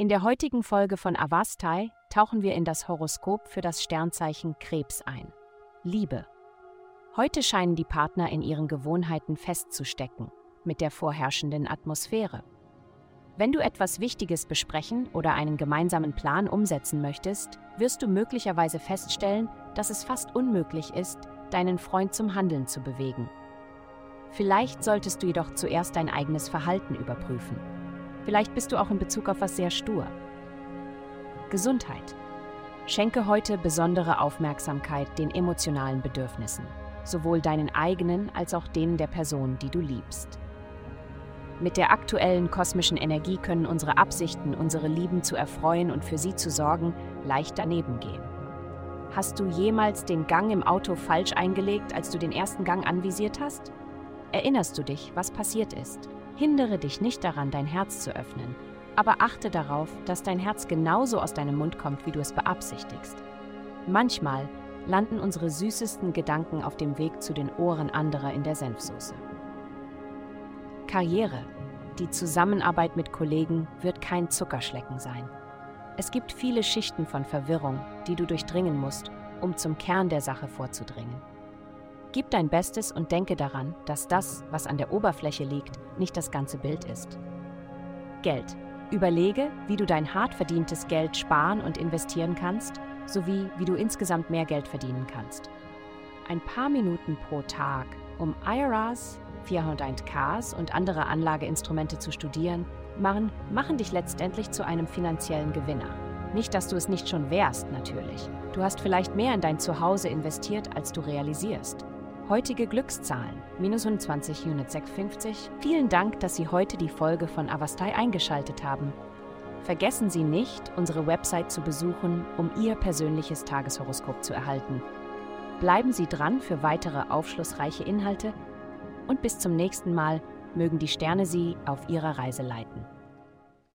In der heutigen Folge von Avastai tauchen wir in das Horoskop für das Sternzeichen Krebs ein. Liebe. Heute scheinen die Partner in ihren Gewohnheiten festzustecken, mit der vorherrschenden Atmosphäre. Wenn du etwas Wichtiges besprechen oder einen gemeinsamen Plan umsetzen möchtest, wirst du möglicherweise feststellen, dass es fast unmöglich ist, deinen Freund zum Handeln zu bewegen. Vielleicht solltest du jedoch zuerst dein eigenes Verhalten überprüfen. Vielleicht bist du auch in Bezug auf was sehr stur. Gesundheit. Schenke heute besondere Aufmerksamkeit den emotionalen Bedürfnissen, sowohl deinen eigenen als auch denen der Person, die du liebst. Mit der aktuellen kosmischen Energie können unsere Absichten, unsere Lieben zu erfreuen und für sie zu sorgen, leicht daneben gehen. Hast du jemals den Gang im Auto falsch eingelegt, als du den ersten Gang anvisiert hast? Erinnerst du dich, was passiert ist? Hindere dich nicht daran, dein Herz zu öffnen, aber achte darauf, dass dein Herz genauso aus deinem Mund kommt, wie du es beabsichtigst. Manchmal landen unsere süßesten Gedanken auf dem Weg zu den Ohren anderer in der Senfsoße. Karriere. Die Zusammenarbeit mit Kollegen wird kein Zuckerschlecken sein. Es gibt viele Schichten von Verwirrung, die du durchdringen musst, um zum Kern der Sache vorzudringen. Gib dein Bestes und denke daran, dass das, was an der Oberfläche liegt, nicht das ganze Bild ist. Geld. Überlege, wie du dein hart verdientes Geld sparen und investieren kannst, sowie wie du insgesamt mehr Geld verdienen kannst. Ein paar Minuten pro Tag, um IRAs, 401ks und andere Anlageinstrumente zu studieren, machen, machen dich letztendlich zu einem finanziellen Gewinner. Nicht, dass du es nicht schon wärst, natürlich. Du hast vielleicht mehr in dein Zuhause investiert, als du realisierst. Heutige Glückszahlen, minus 120 Unit 650. Vielen Dank, dass Sie heute die Folge von Avastai eingeschaltet haben. Vergessen Sie nicht, unsere Website zu besuchen, um Ihr persönliches Tageshoroskop zu erhalten. Bleiben Sie dran für weitere aufschlussreiche Inhalte und bis zum nächsten Mal mögen die Sterne Sie auf Ihrer Reise leiten.